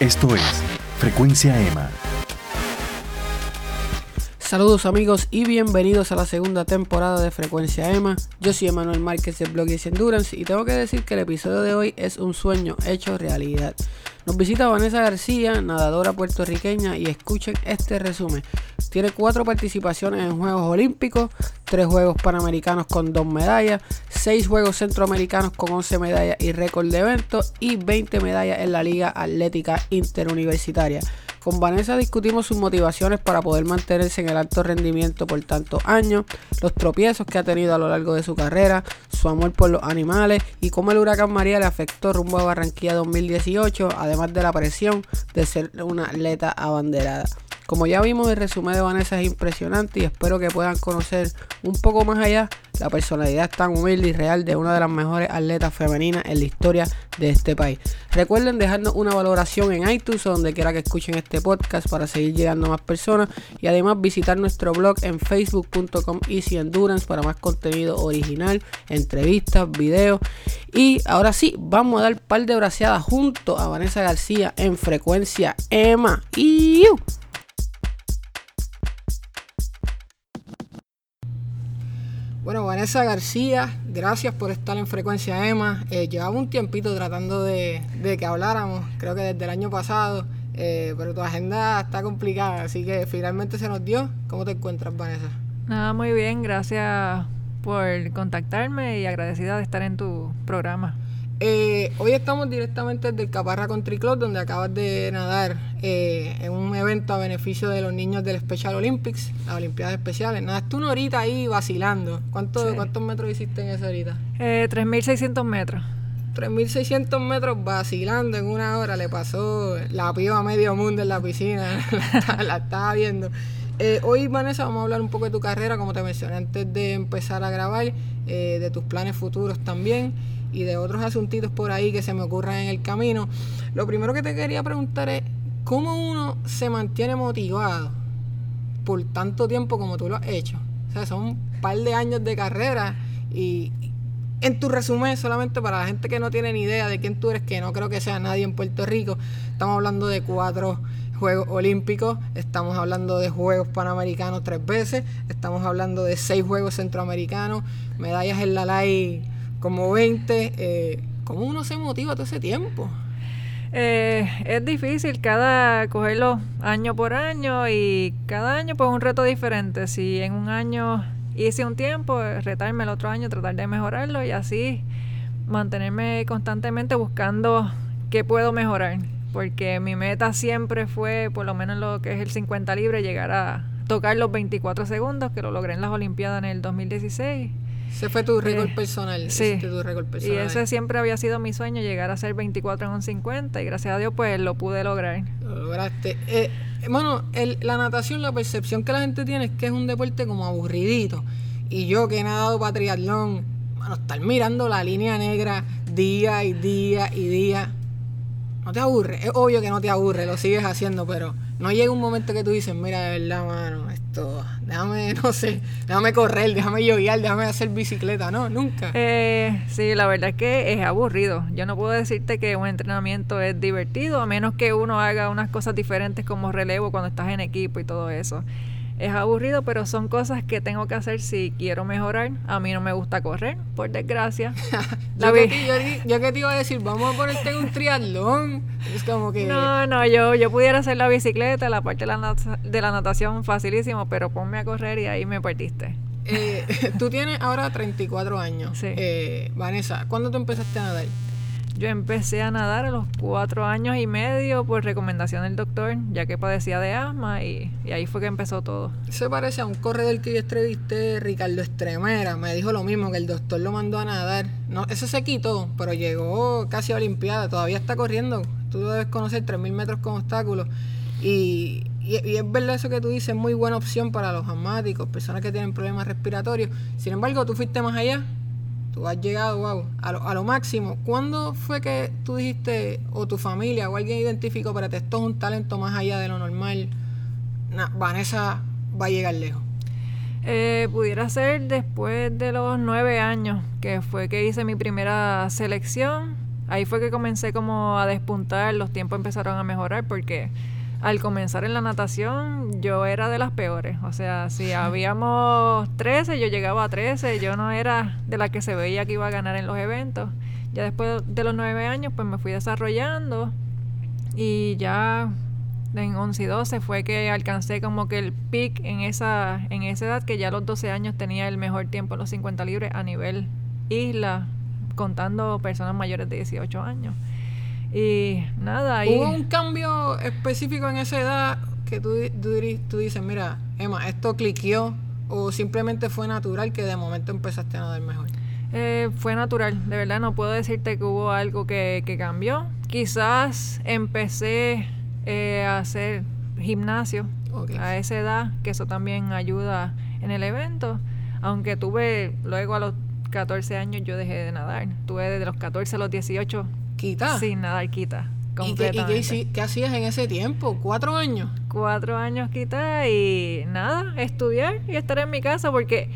Esto es Frecuencia EMA. Saludos amigos y bienvenidos a la segunda temporada de Frecuencia EMA. Yo soy Emanuel Márquez de Blog y Endurance y tengo que decir que el episodio de hoy es un sueño hecho realidad. Nos visita Vanessa García, nadadora puertorriqueña, y escuchen este resumen. Tiene cuatro participaciones en Juegos Olímpicos, tres Juegos Panamericanos con dos medallas, seis Juegos Centroamericanos con 11 medallas y récord de eventos y 20 medallas en la Liga Atlética Interuniversitaria. Con Vanessa discutimos sus motivaciones para poder mantenerse en el alto rendimiento por tantos años, los tropiezos que ha tenido a lo largo de su carrera, su amor por los animales y cómo el huracán María le afectó rumbo a Barranquilla 2018, además de la presión de ser una atleta abanderada. Como ya vimos, el resumen de Vanessa es impresionante y espero que puedan conocer un poco más allá la personalidad tan humilde y real de una de las mejores atletas femeninas en la historia de este país. Recuerden dejarnos una valoración en iTunes o donde quiera que escuchen este podcast para seguir llegando a más personas y además visitar nuestro blog en facebook.com Easy Endurance para más contenido original, entrevistas, videos y ahora sí, vamos a dar par de braceadas junto a Vanessa García en frecuencia EMA. y Bueno, Vanessa García, gracias por estar en Frecuencia EMA. Eh, llevaba un tiempito tratando de, que habláramos, creo que desde el año pasado, eh, pero tu agenda está complicada, así que finalmente se nos dio. ¿Cómo te encuentras, Vanessa? Nada, muy bien, gracias por contactarme y agradecida de estar en tu programa. Eh, hoy estamos directamente desde el Caparra Country Club, donde acabas de nadar eh, en un evento a beneficio de los niños del Special Olympics, las Olimpiadas Especiales. Nadaste una horita ahí vacilando. ¿Cuánto, ¿Cuántos metros hiciste en esa horita? Eh, 3.600 metros. 3.600 metros vacilando en una hora. Le pasó la piba a medio mundo en la piscina. la, estaba viendo. Eh, hoy, Vanessa, vamos a hablar un poco de tu carrera, como te mencioné antes de empezar a grabar, de tus planes futuros también y de otros asuntitos por ahí que se me ocurran en el camino. Lo primero que te quería preguntar es, ¿cómo uno se mantiene motivado por tanto tiempo como tú lo has hecho? O sea, son un par de años de carrera y en tu resumen, solamente para la gente que no tiene ni idea de quién tú eres, que no creo que sea nadie en Puerto Rico, estamos hablando de cuatro Juegos Olímpicos, estamos hablando de Juegos Panamericanos tres veces, estamos hablando de seis Juegos Centroamericanos, medallas en la LAI como 20. Eh, ¿Cómo uno se motiva todo ese tiempo? Eh, es difícil cada cogerlo año por año y cada año pues un reto diferente. Si en un año hice un tiempo, retarme el otro año, tratar de mejorarlo y así mantenerme constantemente buscando qué puedo mejorar. Porque mi meta siempre fue, por lo menos lo que es el 50 libre, llegar a tocar los 24 segundos, que lo logré en las Olimpiadas en el 2016 ese fue tu récord personal. Sí. Y ese siempre había sido mi sueño, llegar a ser 24 en un 50 y gracias a Dios pues lo pude lograr. Lo lograste. Eh, bueno, el, la natación, la percepción que la gente tiene es que es un deporte como aburridito. Y yo que he nadado para triatlón, bueno, estar mirando la línea negra día y día y día, no te aburre. Es obvio que no te aburre, lo sigues haciendo, pero no llega un momento que tú dices, mira, de verdad, mano, esto, déjame, no sé, déjame correr, déjame lloviar, déjame hacer bicicleta, no, nunca. Eh, sí, la verdad es que es aburrido. Yo no puedo decirte que un entrenamiento es divertido, a menos que uno haga unas cosas diferentes como relevo cuando estás en equipo y todo eso es aburrido, pero son cosas que tengo que hacer si quiero mejorar. A mí no me gusta correr, por desgracia. yo, que te, te iba a decir, vamos a ponerte un triatlón. Es como que... No, no, yo, yo pudiera hacer la bicicleta, la parte de la, de la natación facilísimo, pero ponme a correr y ahí me perdiste. Eh, tú tienes ahora 34 años. Sí. Eh, Vanessa, ¿cuándo tú empezaste a nadar? Yo empecé a nadar a los cuatro años y medio por recomendación del doctor, ya que padecía de asma y, ahí fue que empezó todo. Se parece a un corredor que yo entrevisté, Ricardo Estremera, me dijo lo mismo, que el doctor lo mandó a nadar. No, ese se quitó, pero llegó casi a Olimpiada, todavía está corriendo. Tú debes conocer 3.000 metros con obstáculos. Y, y, es verdad eso que tú dices, es muy buena opción para los asmáticos, personas que tienen problemas respiratorios. Sin embargo, tú fuiste más allá tú has llegado wow, a, lo, a lo máximo. ¿Cuándo fue que tú dijiste, o tu familia, o alguien identificó, pero esto es un talento más allá de lo normal? Vanessa va a llegar lejos. Eh, pudiera ser después de los nueve años, que fue que hice mi primera selección ahí fue que comencé como a despuntar, los tiempos empezaron a mejorar porque al comenzar en la natación yo era de las peores. O sea, si habíamos 13, yo llegaba a 13, yo no era de la que se veía que iba a ganar en los eventos. Ya después de los 9 años, pues me fui desarrollando y ya en 11 y 12 fue que alcancé como que el pic en esa, en esa edad, que ya a los 12 años tenía el mejor tiempo en los 50 libres a nivel isla, contando personas mayores de 18 años. Y nada, ahí... ¿Hubo un cambio específico en esa edad que tú, tú, dices, mira, Emma, esto cliqueó o simplemente fue natural que de momento empezaste a nadar mejor? Eh, fue natural, de verdad no puedo decirte que hubo algo que, que cambió. Quizás empecé eh, a hacer gimnasio a esa edad, que eso también ayuda en el evento. Aunque tuve, luego a los 14 años yo dejé de nadar. Tuve desde los 14 a los 18 quita. sin nadar quita. ¿Y, qué, qué, hacías en ese tiempo? ¿Cuatro años? Cuatro años quita y nada, estudiar y estar en mi casa porque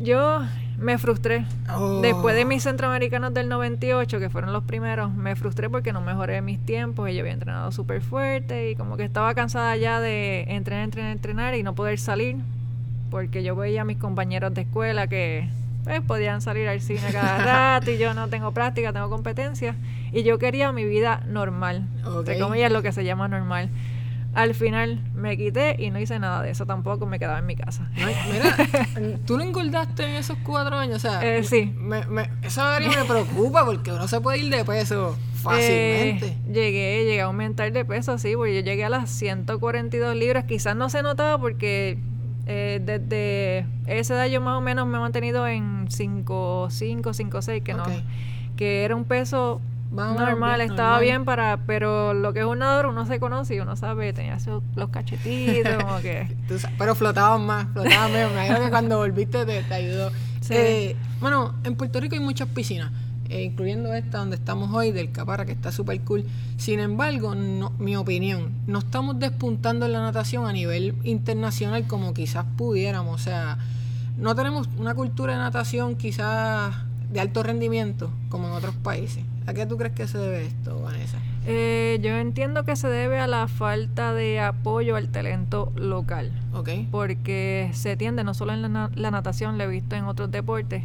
yo me frustré. Oh. Después de mis centroamericanos del 98, que fueron los primeros, me frustré porque no mejoré mis tiempos y yo había entrenado súper fuerte y como que estaba cansada ya de entrenar, entrenar, entrenar y no poder salir porque yo veía a mis compañeros de escuela que pues, podían salir al cine cada rato y yo no tengo práctica, tengo competencia y yo quería mi vida normal, okay. entre comillas lo que se llama normal. Al final me quité y no hice nada de eso tampoco, me quedaba en mi casa. mira, ¿tú no engordaste en esos cuatro años? O sea, eh, sí. Me, me, eso me preocupa porque uno se puede ir de peso fácilmente. Eh, llegué, llegué a aumentar de peso, sí, porque yo llegué a las 142 libras. Quizás no se notaba porque eh, desde esa edad yo más o menos me he mantenido en 5, 5, 5, 6, que no, que era un peso normal, estaba bien para, pero lo que es un nadador uno se conoce y uno sabe, tenía los cachetitos, como que... pero flotaban más, flotaban menos, me imagino que cuando volviste te, ayudó. Eh, bueno, en Puerto Rico hay muchas piscinas, eh, incluyendo esta donde estamos hoy, del Caparra, que está súper cool. Sin embargo, no, mi opinión, no estamos despuntando en la natación a nivel internacional como quizás pudiéramos, o sea, no tenemos una cultura de natación quizás de alto rendimiento como en otros países. ¿A qué tú crees que se debe esto, Vanessa? Eh, yo entiendo que se debe a la falta de apoyo al talento local. Ok. Porque se tiende, no solo en la, natación, lo he visto en otros deportes,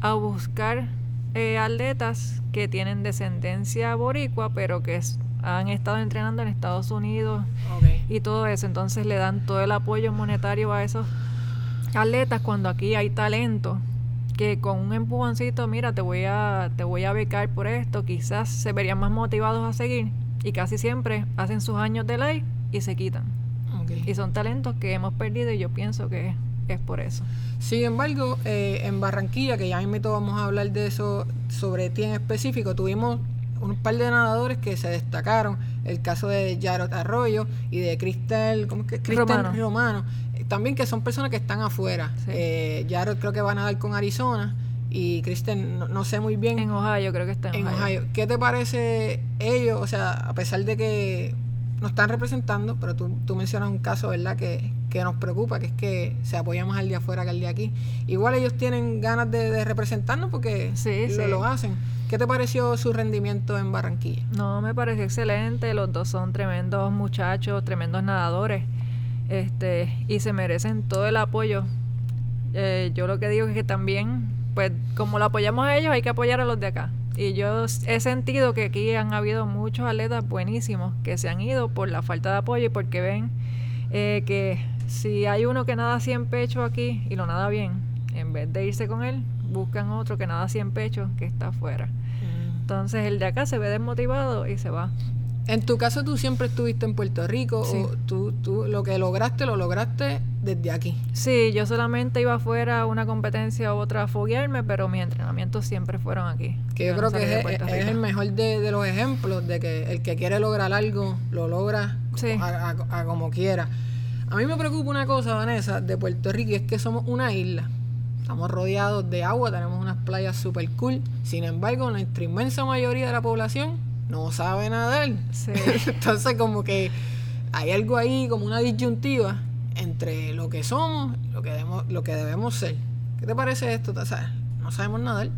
a buscar eh, atletas que tienen descendencia boricua, pero que han estado entrenando en Estados Unidos y todo eso. Entonces le dan todo el apoyo monetario a esos atletas cuando aquí hay talento que con un empujoncito, mira, te voy a te voy a becar por esto, quizás se verían más motivados a seguir y casi siempre hacen sus años de ley y se quitan. Y son talentos que hemos perdido y yo pienso que es por eso. Sin embargo, eh, en Barranquilla, que ya mismo vamos a hablar de eso sobre ti en específico, tuvimos un par de nadadores que se destacaron. El caso de Jarot Arroyo y de Cristel, ¿cómo que? Cristel Romano también que son personas que están afuera. Eh, Jared creo que va a nadar con Arizona y Kristen no, sé muy bien. En Ohio creo que está en, Ohio. ¿Qué te parece ellos? O sea, a pesar de que nos están representando, pero tú, tú mencionas un caso, ¿verdad? Que, que nos preocupa, que es que se apoya más al de afuera que al de aquí. Igual ellos tienen ganas de, representarnos porque lo, lo hacen. ¿Qué te pareció su rendimiento en Barranquilla? No, me pareció excelente. Los dos son tremendos muchachos, tremendos nadadores este, y se merecen todo el apoyo. Eh, yo lo que digo es que también, pues como lo apoyamos a ellos, hay que apoyar a los de acá. Y yo he sentido que aquí han habido muchos atletas buenísimos que se han ido por la falta de apoyo y porque ven eh, que si hay uno que nada 100 pecho aquí y lo nada bien, en vez de irse con él, buscan otro que nada 100 pecho que está afuera. Mm. Entonces el de acá se ve desmotivado y se va. En tu caso, tú siempre estuviste en Puerto Rico, o tú, tú lo que lograste, lo lograste desde aquí. Sí, yo solamente iba afuera a una competencia u otra a foguearme, pero mis entrenamientos siempre fueron aquí. Que yo, creo que es, el mejor de, los ejemplos de que el que quiere lograr algo, lo logra a, como quiera. A mí me preocupa una cosa, Vanessa, de Puerto Rico, y es que somos una isla. Estamos rodeados de agua, tenemos unas playas super cool. Sin embargo, nuestra inmensa mayoría de la población no sabe nadar. Sí. Entonces como que hay algo ahí, como una disyuntiva entre lo que somos y lo que debemos, lo que debemos ser. ¿Qué te parece esto? no sabemos nadar.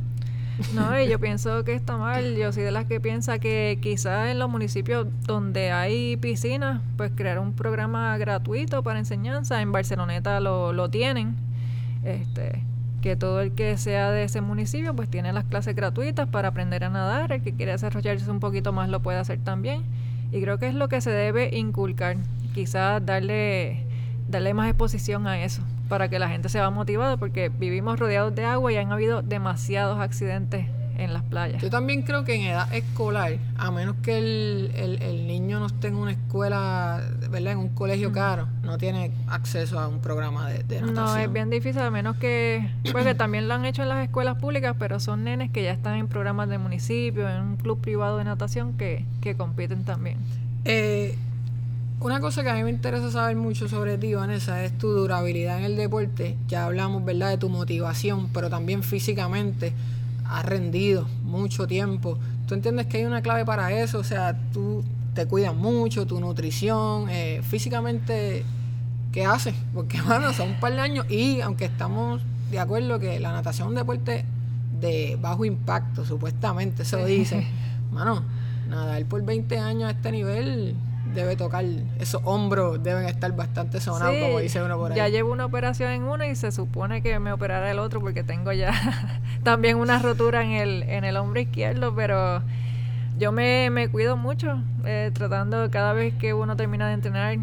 No, y yo pienso que está mal. Yo soy de las que piensa que quizás en los municipios donde hay piscinas, pues crear un programa gratuito para enseñanza. En Barceloneta lo, lo tienen. Este, que todo el que sea de ese municipio pues tiene las clases gratuitas para aprender a nadar. El que quiere desarrollarse un poquito más lo puede hacer también. Y creo que es lo que se debe inculcar. Quizás darle, darle más exposición a eso para que la gente se va motivada porque vivimos rodeados de agua y han habido demasiados accidentes en las playas. Yo también creo que en edad escolar, a menos que el, el, niño no esté en una escuela, ¿verdad? En un colegio caro, no tiene acceso a un programa de, de, natación. No, es bien difícil, a menos que, pues también lo han hecho en las escuelas públicas, pero son nenes que ya están en programas de municipio, en un club privado de natación que, que compiten también. Eh, una cosa que a mí me interesa saber mucho sobre ti, Vanessa, es tu durabilidad en el deporte. Ya hablamos, ¿verdad?, de tu motivación, pero también físicamente has rendido mucho tiempo. ¿Tú entiendes que hay una clave para eso? O sea, tú te cuidas mucho, tu nutrición, eh, físicamente, ¿qué haces? Porque, bueno, son un par de años y aunque estamos de acuerdo que la natación es un deporte de bajo impacto, supuestamente, eso dice, mano, nadar por 20 años a este nivel debe tocar, esos hombros deben estar bastante sonados, como dice uno por ahí. Ya llevo una operación en uno y se supone que me operará el otro porque tengo ya también una rotura en el, en el hombro izquierdo, pero yo me, me cuido mucho, eh, tratando cada vez que uno termina de entrenar,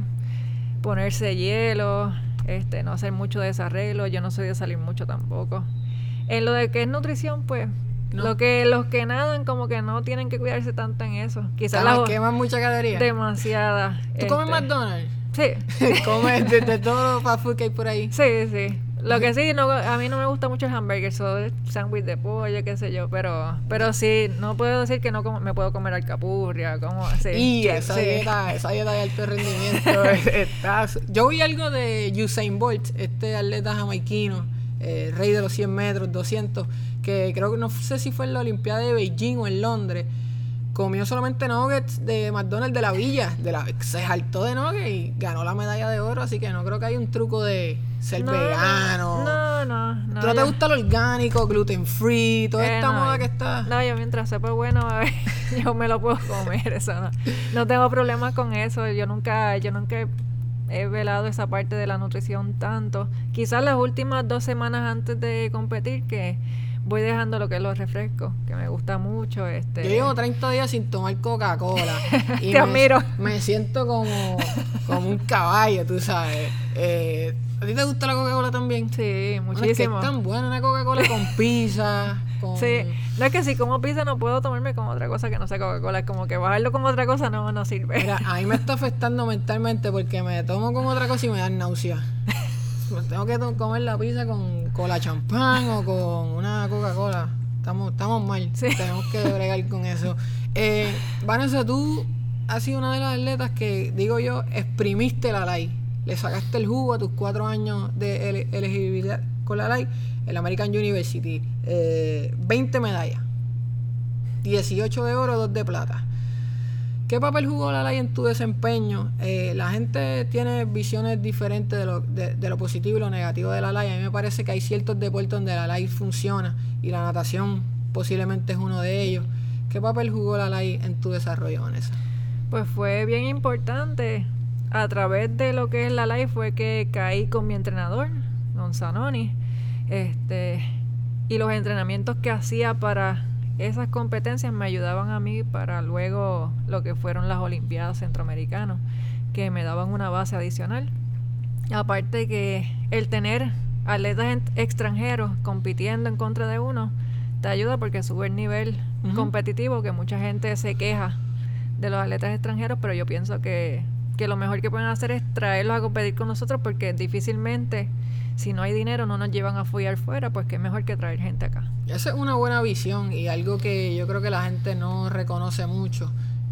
ponerse hielo, este, no hacer mucho desarreglo, yo no soy de salir mucho tampoco. En lo de que es nutrición, pues lo que los que nadan como que no tienen que cuidarse tanto en eso. Quizás las queman mucha caloría. Demasiada. ¿Tú comes este, McDonald's? Sí. comes de, todo los fast food que hay por ahí. Sí, sí. Lo que sí, no, a mí no me gusta mucho el hamburger, solo el sándwich de pollo, qué sé yo, pero pero sí, no puedo decir que no me puedo comer alcapurria, como así. Y esa dieta, esa dieta de alto rendimiento está, Yo vi algo de Usain Bolt, este atleta jamaiquino, eh, rey de los 100 metros, 200, que creo que no sé si fue en la Olimpiada de Beijing o en Londres, comió solamente nuggets de McDonald's de la villa, de la, se saltó de nuggets y ganó la medalla de oro, así que no creo que hay un truco de ser vegano. No, no, no. no te gusta lo orgánico, gluten free, toda eh, esta moda que está? No, yo mientras sepa bueno, yo me lo puedo comer, eso no. No tengo problemas con eso, yo nunca, yo nunca he velado esa parte de la nutrición tanto. Quizás las últimas dos semanas antes de competir que voy dejando lo que es los refrescos, que me gusta mucho. Este... Yo llevo 30 días sin tomar Coca-Cola. y Te me, Me siento como, como un caballo, tú sabes. Eh, ¿A ti te gusta la Coca-Cola también? Sí, muchísimo. es, que tan buena una Coca-Cola con pizza. Sí, no es que si como pizza no puedo tomarme como otra cosa que no sea Coca-Cola. Es como que bajarlo con otra cosa no, no sirve. Mira, a mí me está afectando mentalmente porque me tomo con otra cosa y me dan náusea. Tengo que comer la pizza con cola champán o con una Coca-Cola. Estamos, estamos mal. Tenemos que bregar con eso. Eh, Vanessa, tú has sido una de las atletas que, digo yo, exprimiste la ley. Le sacaste el jugo a tus cuatro años de elegibilidad con la ley en la American University. 20 eh, medallas. 18 de oro, 2 de plata. ¿Qué papel jugó la ley en tu desempeño? Eh, la gente tiene visiones diferentes de lo, de, lo, positivo y lo negativo de la ley. A mí me parece que hay ciertos deportes donde la ley funciona y la natación posiblemente es uno de ellos. ¿Qué papel jugó la ley en tu desarrollo, Vanessa? Pues fue bien importante. A través de lo que es la ley fue que caí con mi entrenador, Don Zanoni. Este, y los entrenamientos que hacía para esas competencias me ayudaban a mí para luego lo que fueron las Olimpiadas Centroamericanas, que me daban una base adicional. Aparte que el tener atletas extranjeros compitiendo en contra de uno, te ayuda porque sube el nivel competitivo, que mucha gente se queja de los atletas extranjeros, pero yo pienso que, que lo mejor que pueden hacer es traerlos a competir con nosotros porque difícilmente si no hay dinero no nos llevan a follar fuera, pues qué mejor que traer gente acá. Esa es una buena visión y algo que yo creo que la gente no reconoce mucho.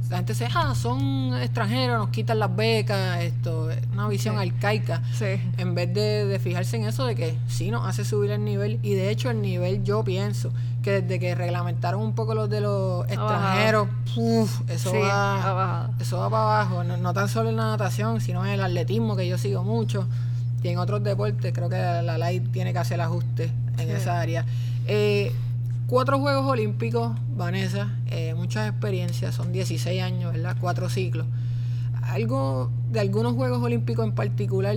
La gente dice, ah, son extranjeros, nos quitan las becas, esto, es una visión arcaica. Sí. En vez de, fijarse en eso de que sí nos hace subir el nivel. Y de hecho el nivel yo pienso que desde que reglamentaron un poco los de los extranjeros, eso va, eso va para abajo. No, no tan solo en la natación, sino en el atletismo que yo sigo mucho en otros deportes creo que la ley tiene que hacer ajustes en esa área. Eh, cuatro Juegos Olímpicos, Vanessa, eh, muchas experiencias, son 16 años, ¿verdad? Cuatro ciclos. Algo de algunos Juegos Olímpicos en particular,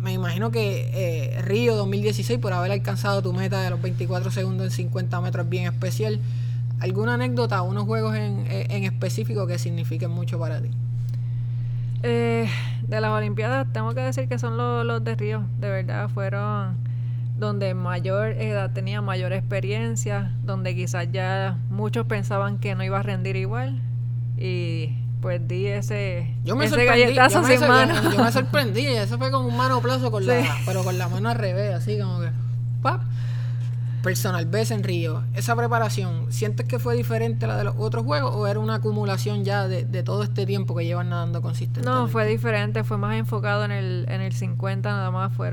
me imagino que eh, Río 2016, por haber alcanzado tu meta de los 24 segundos en 50 metros, es bien especial. ¿Alguna anécdota, unos juegos en, en específico que signifiquen mucho para ti? Eh, de las Olimpiadas, tengo que decir que son los, los de Río, de verdad, fueron donde mayor edad tenía mayor experiencia, donde quizás ya muchos pensaban que no iba a rendir igual y pues di ese, yo me ese galletazo yo me, sin mano. Yo, me sorprendí, eso fue como un mano plazo con la, pero con la mano al revés, así como que ¡pap! Personal ves en Río, esa preparación, ¿sientes que fue diferente a la de los otros juegos o era una acumulación ya de, todo este tiempo que llevan nadando consistentemente? No, fue diferente, fue más enfocado en el, en el 50 nada más, fue,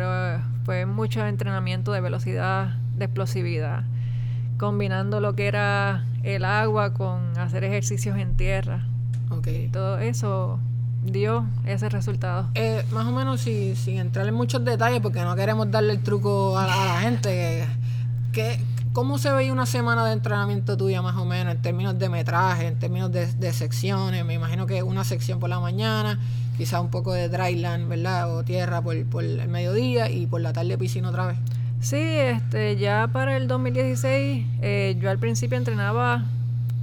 fue mucho entrenamiento de velocidad, de explosividad, combinando lo que era el agua con hacer ejercicios en tierra. Ok. todo eso dio ese resultado. Eh, más o menos sin entrar en muchos detalles porque no queremos darle el truco a, a la gente. ¿Qué, ¿Cómo se veía una semana de entrenamiento tuya más o menos en términos de metraje, en términos de, secciones? Me imagino que una sección por la mañana, quizá un poco de dryland, ¿verdad? O tierra por, el mediodía y por la tarde piscina otra vez. Sí, este, ya para el 2016 eh, yo al principio entrenaba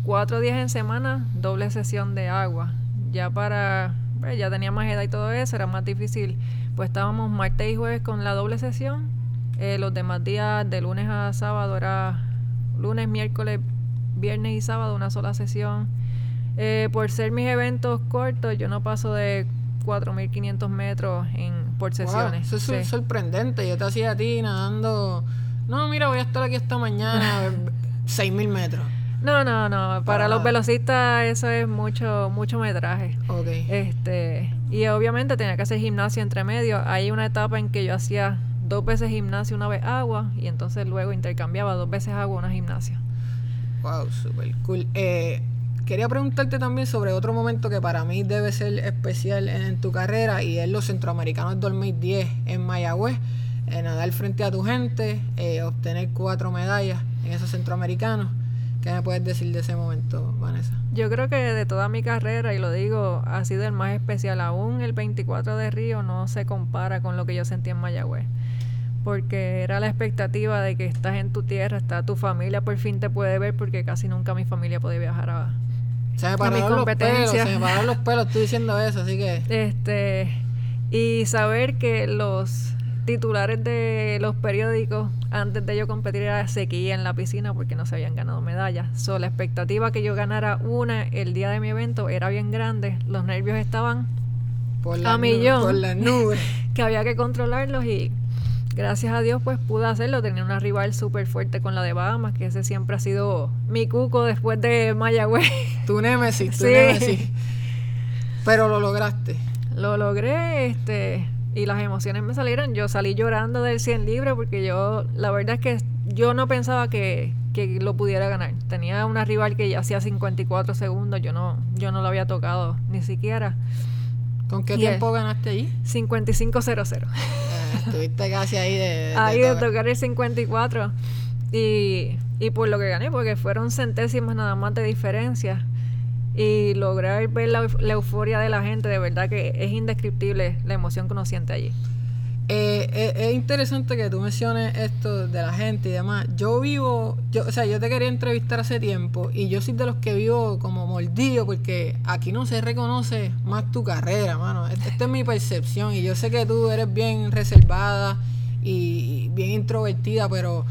cuatro días en semana, doble sesión de agua. Ya para, pues, ya tenía más edad y todo eso, era más difícil. Pues estábamos martes y jueves con la doble sesión eh, los demás días, de lunes a sábado, era lunes, miércoles, viernes y sábado, una sola sesión. Eh, por ser mis eventos cortos, yo no paso de 4.500 metros en, por sesiones. eso es sorprendente. Yo te hacía a ti nadando. No, mira, voy a estar aquí esta mañana, 6.000 metros. No, no, no. Para, los velocistas eso es mucho, mucho metraje. Este, y obviamente tenía que hacer gimnasia entre medio. Hay una etapa en que yo hacía dos veces gimnasia, una vez agua, y entonces luego intercambiaba dos veces agua, una gimnasia. Wow, super cool. Eh, quería preguntarte también sobre otro momento que para mí debe ser especial en, tu carrera y es los centroamericanos 2010 en Mayagüez. En nadar frente a tu gente, eh, obtener cuatro medallas en esos centroamericanos. ¿Qué me puedes decir de ese momento, Vanessa? Yo creo que de toda mi carrera, y lo digo, ha sido el más especial. Aún el 24 de Río no se compara con lo que yo sentí en Mayagüez porque era la expectativa de que estás en tu tierra, está tu familia, por fin te puede ver, porque casi nunca mi familia puede viajar a, se me pararon los pelos, se me pararon los pelos, estoy diciendo eso, así que... Este, y saber que los titulares de los periódicos antes de yo competir era sequía en la piscina porque no se habían ganado medallas. So, la expectativa que yo ganara una el día de mi evento era bien grande, los nervios estaban por a millón, por las nubes. que había que controlarlos y gracias a Dios pues pude hacerlo. Tenía una rival súper fuerte con la de Bahamas, que ese siempre ha sido mi cuco después de Mayagüez. Tu némesis, tu némesis. Pero lo lograste. Lo logré, este, y las emociones me salieron. Yo salí llorando del 100 libre porque yo, la verdad es que yo no pensaba que, que lo pudiera ganar. Tenía una rival que ya hacía 54 segundos, yo no, yo no lo había tocado ni siquiera. ¿Con qué tiempo ganaste ahí? 55.00. Estuviste casi ahí de, ahí de tocar el 54. Y, y por lo que gané, porque fueron centésimas nada más de diferencia. Y lograr ver la, euforia de la gente, de verdad que es indescriptible la emoción que uno siente allí. Eh, eh, es interesante que tú menciones esto de la gente y demás. Yo vivo, yo, o sea, yo te quería entrevistar hace tiempo y yo soy de los que vivo como mordido porque aquí no se reconoce más tu carrera, mano. Esta es mi percepción y yo sé que tú eres bien reservada y bien introvertida, pero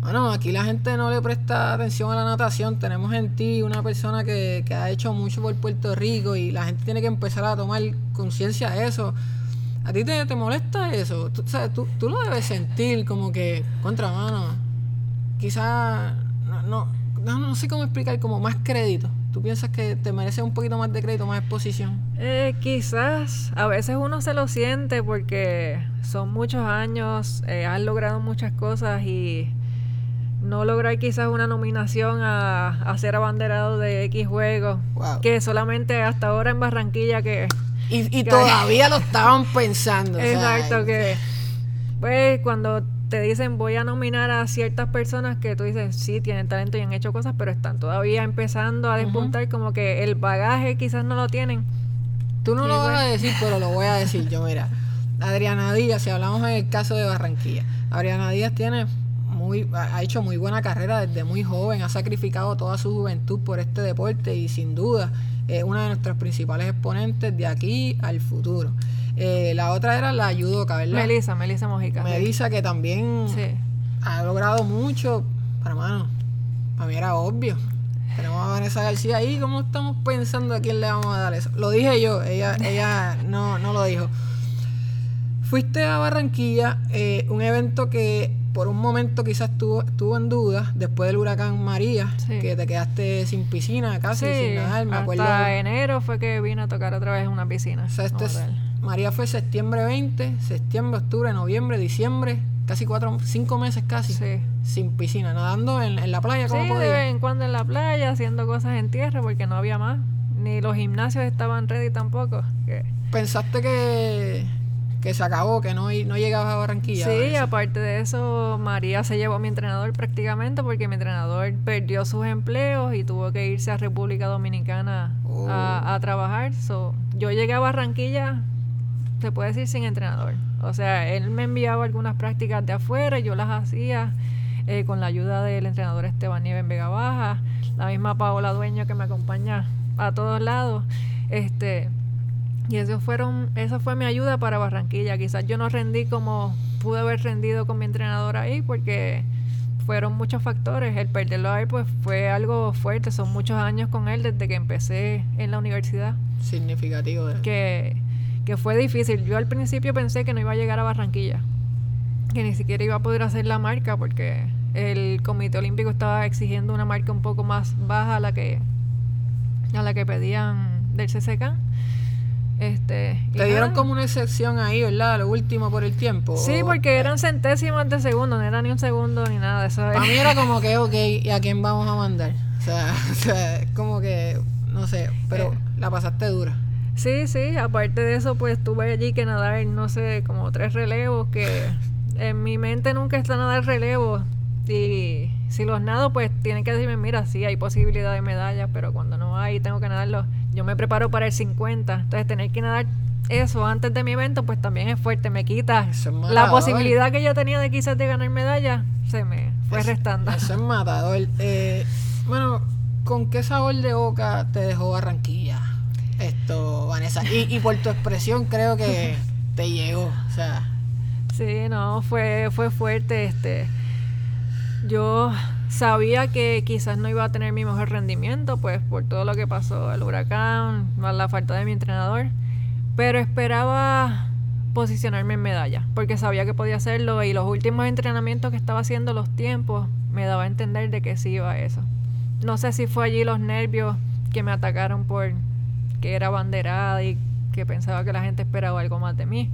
bueno, aquí la gente no le presta atención a la natación. Tenemos en ti una persona que ha hecho mucho por Puerto Rico y la gente tiene que empezar a tomar conciencia de eso. ¿A ti te, molesta eso? Tú, tú, tú, lo debes sentir como que, contra mano, quizás, no, no, no, sé cómo explicar, como más crédito. ¿Tú piensas que te mereces un poquito más de crédito, más exposición? Eh, quizás, a veces uno se lo siente porque son muchos años, eh, has logrado muchas cosas y no lograr quizás una nominación a, a ser abanderado de X juegos, que solamente hasta ahora en Barranquilla que y, todavía lo estaban pensando. Exacto, que pues cuando te dicen voy a nominar a ciertas personas que tú dices sí tienen talento y han hecho cosas pero están todavía empezando a despuntar como que el bagaje quizás no lo tienen Tú no Y lo vas a decir, pero lo voy a decir yo. Mira, Adriana Díaz, si hablamos en el caso de Barranquilla, Adriana Díaz tiene muy, ha hecho muy buena carrera desde muy joven, ha sacrificado toda su juventud por este deporte y sin duda es una de nuestras principales exponentes de aquí al futuro. Eh, la otra era la judoka, ¿verdad? Melissa Melissa Mojica sí. Melissa, que también Sí. ha logrado mucho, pero hermano, para mí era obvio. Tenemos a Vanessa García ahí, ¿cómo estamos pensando a quién le vamos a dar eso? Lo dije yo, ella, ella no, no lo dijo. Fuiste a Barranquilla, eh, un evento que por un momento quizás estuvo, estuvo en duda, después del huracán María, Sí. que te quedaste sin piscina casi, Sí, sin nadar, me hasta acuerdo. enero fue que vine a tocar otra vez en una piscina. O sea, este es-. María fue septiembre 20, septiembre, octubre, noviembre, diciembre, casi cuatro, cinco meses casi, Sí. sin piscina, nadando en, en la playa Sí, como de podía. vez en cuando en la playa, haciendo cosas en tierra, porque no había más. Ni los gimnasios estaban ready tampoco. ¿Pensaste que, que se acabó, que no, no llegabas a Barranquilla? Sí, aparte de eso, María se llevó a mi entrenador prácticamente porque mi entrenador perdió sus empleos y tuvo que irse a República Dominicana Oh. a, a trabajar. So, yo llegué a Barranquilla, se puede decir, sin entrenador. O sea, él me enviaba algunas prácticas de afuera y yo las hacía eh, con la ayuda del entrenador Esteban Nieves en Vega Baja, la misma Paola Dueño que me acompaña a todos lados. Este, y eso fueron, esa fue mi ayuda para Barranquilla. Quizás yo no rendí como pude haber rendido con mi entrenador ahí porque fueron muchos factores. El perderlo ahí pues fue algo fuerte. Son muchos años con él desde que empecé en la universidad. Significativo. de- Que, que fue difícil. Yo al principio pensé que no iba a llegar a Barranquilla. Que ni siquiera iba a poder hacer la marca porque el Comité Olímpico estaba exigiendo una marca un poco más baja a la que, a la que pedían del CCK. Este, Te dieron nada. como una excepción ahí, ¿verdad? Lo último por el tiempo. Sí, o- porque eran centésimas de segundo, no era ni un segundo ni nada. Eso Para mí era como que, ok, ¿y a quién vamos a mandar? O sea, o sea, como que, no sé, pero Eh. la pasaste dura. Sí, sí, aparte de eso, pues tuve allí que nadar, no sé, como tres relevos, que en mi mente nunca está nadar relevos. Y si los nado, pues tienen que decirme, mira, sí, hay posibilidad de medallas, pero cuando no hay, tengo que nadarlos. Yo me preparo para el 50, entonces tener que nadar eso antes de mi evento, pues también es fuerte, me quita es la posibilidad que yo tenía de quizás de ganar medallas, se me fue Es- restando. Eso es matador. Eh, bueno, ¿con qué sabor de boca te dejó Barranquilla? Esto, Vanessa. Y, y por tu expresión creo que te llegó. O sea, Sí, no, fue, fue fuerte. Este, yo sabía que quizás no iba a tener mi mejor rendimiento, pues por todo lo que pasó, el huracán, la falta de mi entrenador, pero esperaba posicionarme en medalla, porque sabía que podía hacerlo y los últimos entrenamientos que estaba haciendo, los tiempos, me daba a entender de que sí iba a eso. No sé si fue allí los nervios que me atacaron por que era banderada y que pensaba que la gente esperaba algo más de mí.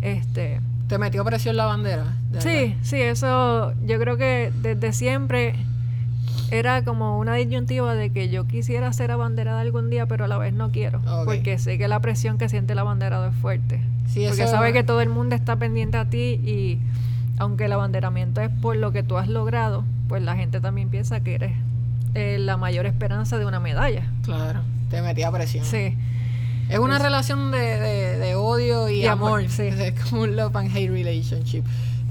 Este, te metió presión la bandera. de Sí, sí, eso yo creo que desde siempre era como una disyuntiva de que yo quisiera ser abanderada algún día, pero a la vez no quiero, Ok. porque sé que la presión que siente el abanderado es fuerte. Sí, porque sabe que todo el mundo está pendiente a ti y aunque el abanderamiento es por lo que tú has logrado, pues la gente también piensa que eres eh, la mayor esperanza de una medalla. Claro, te metía presión. Sí. Es una relación de, de- de odio y, Y amor, amor. sí. Es como un love and hate relationship.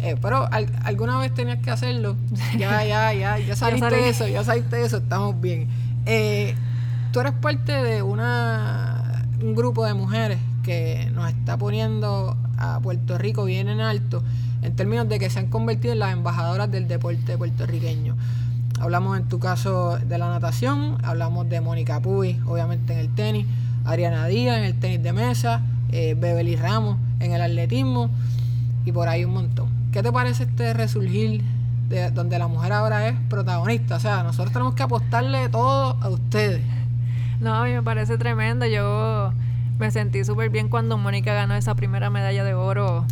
Eh, pero al- alguna vez tenías que hacerlo. Ya, ya, ya, ya saliste de eso, ya saliste de eso, estamos bien. Eh, tú eres parte de una un grupo de mujeres que nos está poniendo a Puerto Rico bien en alto en términos de que se han convertido en las embajadoras del deporte puertorriqueño. Hablamos en tu caso de la natación, hablamos de Mónica Puy, obviamente en el tenis, Adriana Díaz en el tenis de mesa, eh, Beverly Ramos en el atletismo y por ahí un montón. ¿Qué te parece este resurgir de donde la mujer ahora es protagonista? O sea, nosotros tenemos que apostarle todo a ustedes. No, a mí me parece tremendo. Yo me sentí súper bien cuando Mónica ganó esa primera medalla de oro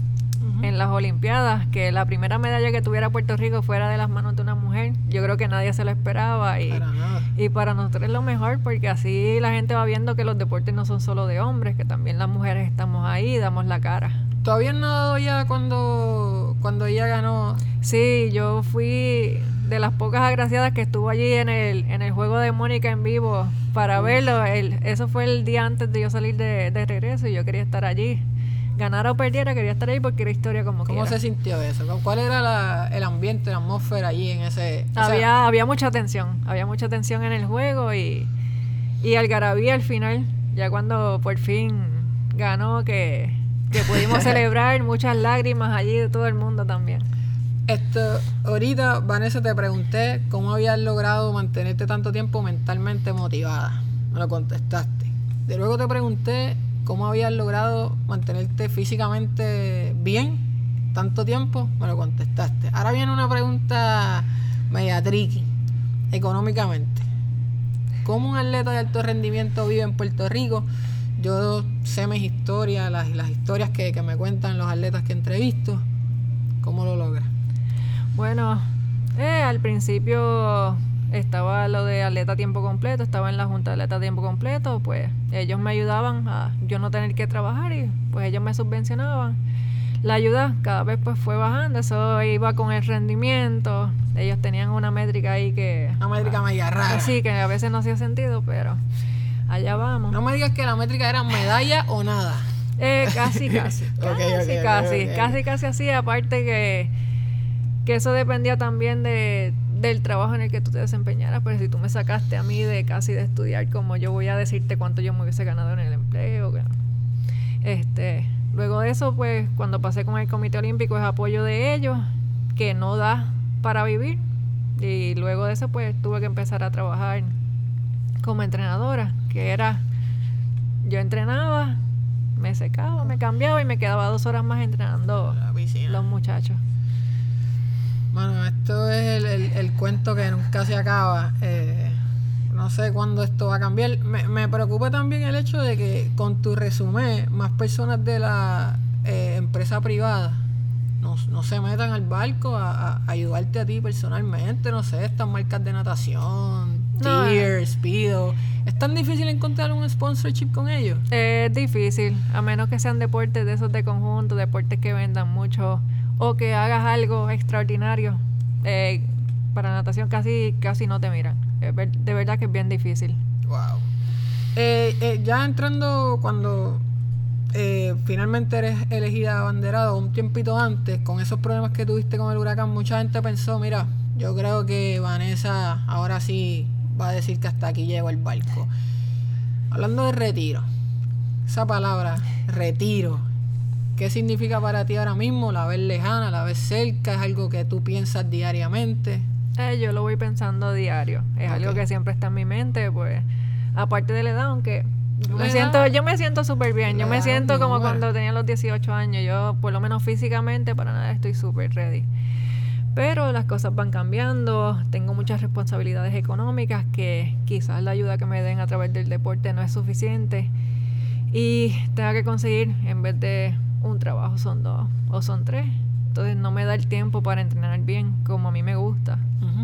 en las Olimpiadas, que la primera medalla que tuviera Puerto Rico fuera de las manos de una mujer. Yo creo que nadie se lo esperaba y, Para nada. y para nosotros es lo mejor porque así la gente va viendo que los deportes no son solo de hombres, que también las mujeres estamos ahí, damos la cara. ¿Tú habías nadado ya cuando, cuando ella ganó? Sí, yo fui de las pocas agraciadas que estuvo allí en el, en el juego de Mónica en vivo para verlo. El, eso fue el día antes de yo salir de, de regreso y yo quería estar allí. Ganara o perdiera, quería estar ahí porque era historia como ¿Cómo quiera. se sintió eso? ¿Cuál era la- el ambiente, la atmósfera allí en ese... o sea, Había, había mucha tensión, había mucha tensión en el juego y, y algarabía al final, ya cuando por fin ganó, que, que pudimos celebrar, muchas lágrimas allí de todo el mundo también. Esto, ahorita, Vanessa, te pregunté cómo habías logrado mantenerte tanto tiempo mentalmente motivada. Me lo contestaste. De luego te pregunté cómo habías logrado mantenerte físicamente bien tanto tiempo. Me lo contestaste. Ahora viene una pregunta media tricky. Económicamente. ¿Cómo un atleta de alto rendimiento vive en Puerto Rico? Yo sé mis historias, las, historias que, me cuentan los atletas que entrevisto. ¿Cómo lo logras? Bueno, eh, al principio estaba lo de atleta a tiempo completo, estaba en la junta de atleta a tiempo completo, pues ellos me ayudaban a yo no tener que trabajar y pues ellos me subvencionaban. La ayuda cada vez pues fue bajando, eso iba con el rendimiento, ellos tenían una métrica ahí que... Una métrica media rara. Sí, que a veces no hacía sentido, pero allá vamos. No me digas que la métrica era medalla o nada. Eh, casi, casi. Casi, casi. Casi, casi así. Aparte que, que eso dependía también de, del trabajo en el que tú te desempeñaras. Pero si tú me sacaste a mí de casi de estudiar, como yo voy a decirte cuánto yo me hubiese ganado en el empleo. Este, luego de eso, pues, cuando pasé con el Comité Olímpico, es apoyo de ellos, que no da para vivir. Y luego de eso, pues, tuve que empezar a trabajar como entrenadora, que era yo entrenaba, me secaba, me cambiaba y me quedaba dos horas más entrenando los muchachos. Bueno, esto es el, el- el cuento que nunca se acaba. Eh, no sé cuándo esto va a cambiar. Me, me preocupa también el hecho de que con tu resumen, más personas de la eh, empresa privada no, no se metan al barco a, a ayudarte a ti personalmente. No sé, estas marcas de natación, No, Tier, Speedo. ¿Es tan difícil encontrar un sponsorship con ellos? Es difícil, a menos que sean deportes de esos de conjunto, deportes que vendan mucho o que hagas algo extraordinario. Eh, para natación casi casi no te miran. De verdad que es bien difícil. Wow. Eh, eh, ya entrando cuando eh, finalmente eres elegida abanderado un tiempito antes, con esos problemas que tuviste con el huracán, mucha gente pensó, mira, yo creo que Vanessa ahora sí va a decir que hasta aquí llegó el barco. Hablando de retiro, esa palabra, retiro, ¿qué significa para ti ahora mismo? ¿La ves lejana, la ves cerca? ¿Es algo que tú piensas diariamente? Eh, yo lo voy pensando diario. Es algo que siempre está en mi mente, pues, aparte de la edad, aunque yo me siento, yo me siento súper bien. Yo me siento como cuando tenía los 18 años. Yo, por lo menos físicamente, para nada estoy súper ready. Pero las cosas van cambiando, tengo muchas responsabilidades económicas que quizás la ayuda que me den a través del deporte no es suficiente y tenga que conseguir en vez de un trabajo son dos o son tres. Entonces no me da el tiempo para entrenar bien como a mí me gusta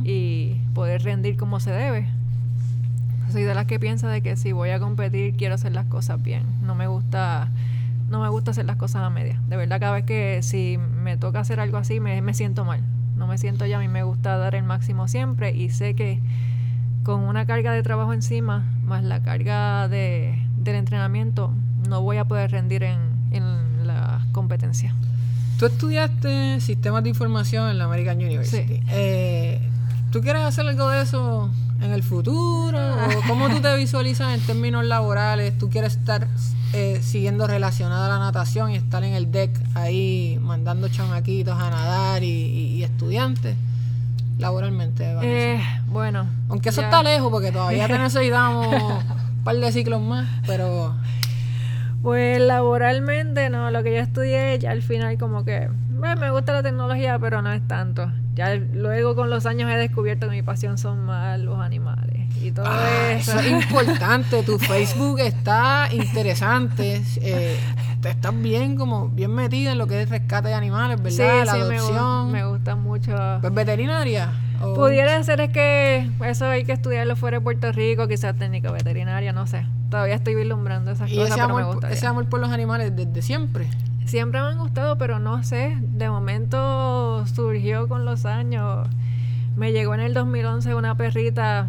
y poder rendir como se debe. Soy de las que piensa de que si voy a competir quiero hacer las cosas bien. No me gusta no me gusta hacer las cosas a medias. De verdad cada vez que si me toca hacer algo así me, me siento mal. No me siento ya, a mí me gusta dar el máximo siempre y sé que con una carga de trabajo encima más la carga de, del entrenamiento no voy a poder rendir en, competencia. Tú estudiaste sistemas de información en la American University. Sí. Eh, ¿Tú quieres hacer algo de eso en el futuro? ¿O cómo tú te visualizas en términos laborales? ¿Tú quieres estar eh, siguiendo relacionada a la natación y estar en el deck ahí mandando chamaquitos a nadar y, y- y estudiantes? Laboralmente. Eh, bueno. Aunque eso ya- está lejos porque todavía te necesitamos un par de ciclos más, pero Pues laboralmente, no, lo que yo estudié ya al final como que bueno, me gusta la tecnología, pero no es tanto. Ya luego con los años he descubierto que mi pasión son más los animales y todo Ah, eso. eso es importante. Tu Facebook está interesante. eh, te estás bien como bien metida en lo que es rescate de animales, sí, ¿verdad? la sí, me, gu- adopción. me gusta mucho. Pues veterinaria. Pudiera ser es que eso hay que estudiarlo fuera de Puerto Rico, quizás técnica veterinaria, no sé. Todavía estoy vislumbrando esas y cosas, ese pero me amor, gusta. ese amor por los animales desde siempre. Siempre me han gustado, pero no sé, de momento surgió con los años. Me llegó en el 2011 una perrita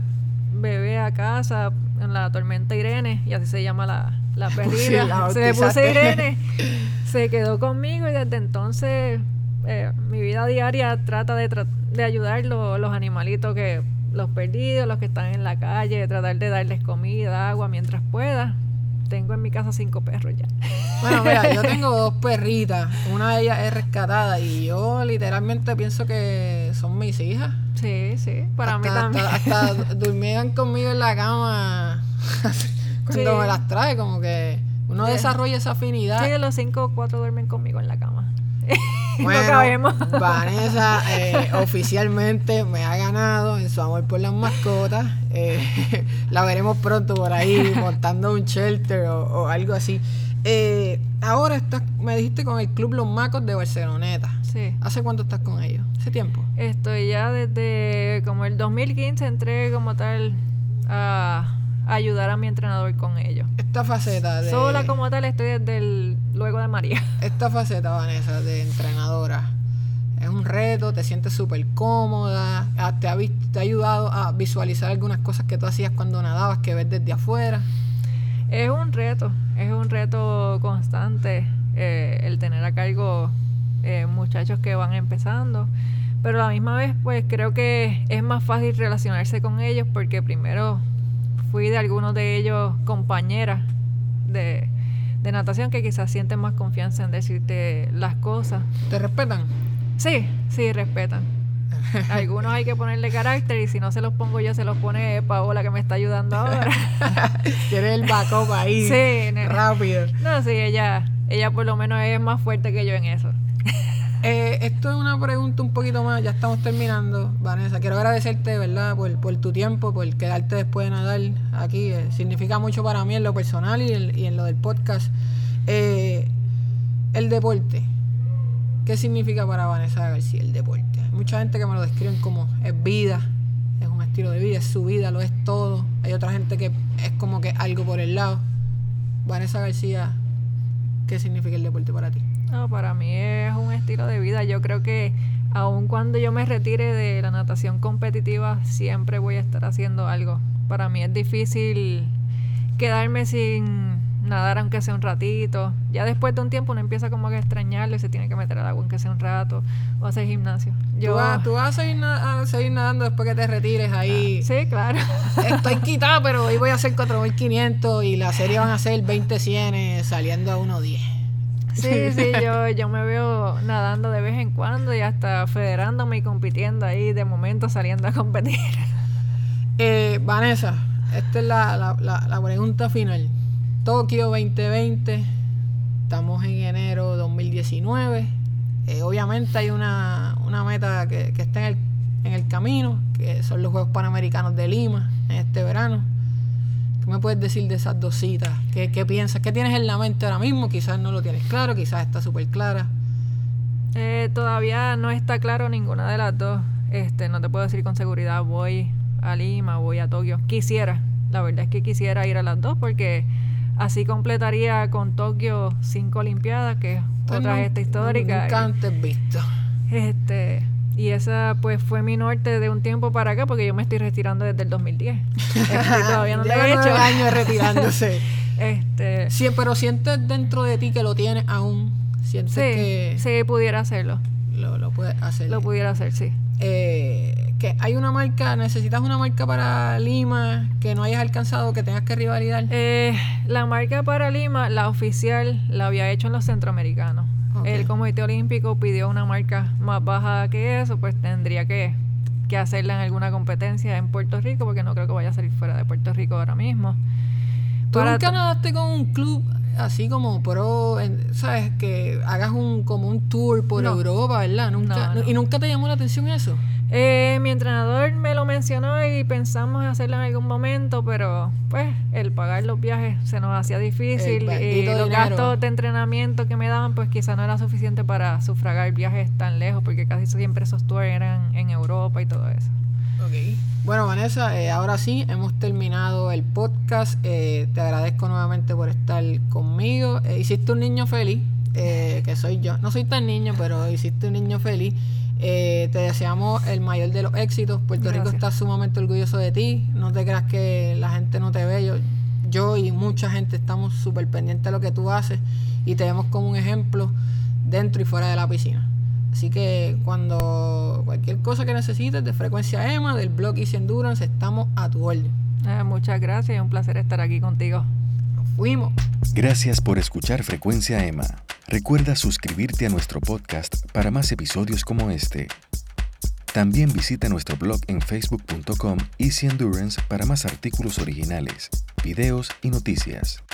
bebé a casa en la tormenta Irene, y así se llama la, la perrita. se puso Irene, se quedó conmigo y desde entonces eh, mi vida diaria trata de, de ayudar los animalitos que los perdidos, los que están en la calle, tratar de darles comida, agua mientras pueda. Tengo en mi casa cinco perros ya. Bueno, mira, yo tengo dos perritas. Una de ellas es rescatada y yo literalmente pienso que son mis hijas. Sí, sí, para mí también. Hasta, durmían conmigo en la cama cuando me las trae, como que uno desarrolla esa afinidad. Sí, los cinco o cuatro duermen conmigo en la cama. Bueno, Vanessa eh, oficialmente me ha ganado en su amor por las mascotas. Eh, la veremos pronto por ahí montando un shelter o, algo así. Eh, ahora estás, me dijiste con el club Los Macos de Barceloneta. Sí. ¿Hace cuánto estás con ellos? ¿Hace tiempo? Estoy ya desde como el 2015 entré como tal a ayudar a mi entrenador con ellos. Esta faceta de... Sola como tal estoy desde el luego de María. Esta faceta, Vanessa, de entrenadora, es un reto, te sientes súper cómoda, ah, te ha, te ha ayudado a visualizar algunas cosas que tú hacías cuando nadabas que ves desde afuera. Es un reto, es un reto constante eh, el tener a cargo eh, muchachos que van empezando pero a la misma vez pues creo que es más fácil relacionarse con ellos porque primero fui de algunos de ellos compañeras de, natación que quizás sienten más confianza en decirte las cosas. ¿Te respetan? Sí, sí, respetan. Algunos hay que ponerle carácter y si no se los pongo yo, se los pone Paola que me está ayudando ahora. Tiene el backup ahí. Sí, rápido. No, sí, ella, ella por lo menos es más fuerte que yo en eso. Eh, esto es una pregunta un poquito más, ya estamos terminando. Vanessa, quiero agradecerte, ¿verdad?, por, tu tiempo, por quedarte después de nadar aquí. Eh, significa mucho para mí en lo personal y, en lo del podcast. Eh, el deporte. ¿Qué significa para Vanessa García el deporte? Hay mucha gente que me lo describen como es vida, es un estilo de vida, es su vida, lo es todo. Hay otra gente que es como que algo por el lado. Vanessa García, ¿qué significa el deporte para ti? No, para mí es un estilo de vida. Yo creo que aun cuando yo me retire de la natación competitiva, siempre voy a estar haciendo algo. Para mí es difícil quedarme sin nadar aunque sea un ratito. Ya después de un tiempo uno empieza como que a extrañarlo y se tiene que meter al agua aunque sea un rato o hacer gimnasio. Yo, ¿Tú, vas, a, seguir, nadando después que te retires ahí. sí, claro. Estoy quitada, pero hoy voy a hacer 4500 y la serie van a ser 20 100 saliendo a 1.10. Sí, sí, yo, yo me veo nadando de vez en cuando y hasta federándome y compitiendo ahí, de momento saliendo a competir. Eh, Vanessa, esta es la, la, pregunta final. Tokio 2020, estamos en enero 2019. Eh, obviamente hay una, meta que, que está en el, en el camino, que son los Juegos Panamericanos de Lima en este verano. ¿Qué me puedes decir de esas dos citas? ¿Qué, piensas? ¿Qué tienes en la mente ahora mismo? Quizás no lo tienes claro, quizás está súper clara. Eh, todavía no está claro ninguna de las dos. Este, no te puedo decir con seguridad voy a Lima, voy a Tokio. Quisiera, la verdad es que quisiera ir a las dos porque así completaría con Tokio cinco Olimpiadas, que es pues otra gesta histórica. Nunca antes visto. Este, y esa pues fue mi norte de un tiempo para acá porque yo me estoy retirando desde el 2010. Este, todavía no lo he hecho. años retirándose. este, sí, pero sientes dentro de ti que lo tienes aún. Sientes sí, que... Sí, pudiera hacerlo. Lo, lo puedes hacer. Lo pudiera hacer, sí. Eh, que hay una marca, necesitas una marca para Lima que no hayas alcanzado, que tengas que rivalidad. Eh, la marca para Lima, la oficial, la había hecho en los centroamericanos. El Comité Olímpico pidió una marca más baja que eso, pues tendría que, que hacerla en alguna competencia en Puerto Rico, porque no creo que vaya a salir fuera de Puerto Rico ahora mismo. ¿Tú nunca nadaste con un club así como pro, sabes, que hagas un como un tour por Europa, ¿verdad? Nunca, ¿Y nunca te llamó la atención eso? Eh, mi entrenador me lo mencionó y pensamos hacerlo en algún momento, pero pues el pagar los viajes se nos hacía difícil y los gastos de entrenamiento que me daban pues quizá no era suficiente para sufragar viajes tan lejos porque casi siempre esos tours eran en Europa y todo eso. Bueno, Vanessa, eh, ahora sí, hemos terminado el podcast. Eh, te agradezco nuevamente por estar conmigo. hiciste un niño feliz. eh, que soy yo. No soy tan niño, pero hiciste un niño feliz. Eh, te deseamos el mayor de los éxitos. Puerto Rico está sumamente orgulloso de ti. No te creas que la gente no te ve. Yo, yo y mucha gente estamos súper pendientes de lo que tú haces y te vemos como un ejemplo dentro y fuera de la piscina. Así que cuando cualquier cosa que necesites de frecuencia EMA, del blog Easy Endurance, estamos a tu orden. Eh, muchas gracias y un placer estar aquí contigo. Nos fuimos. Gracias por escuchar Frecuencia EMA. Recuerda suscribirte a nuestro podcast para más episodios como este. También visita nuestro blog en facebook.com Easy Endurance para más artículos originales, videos y noticias.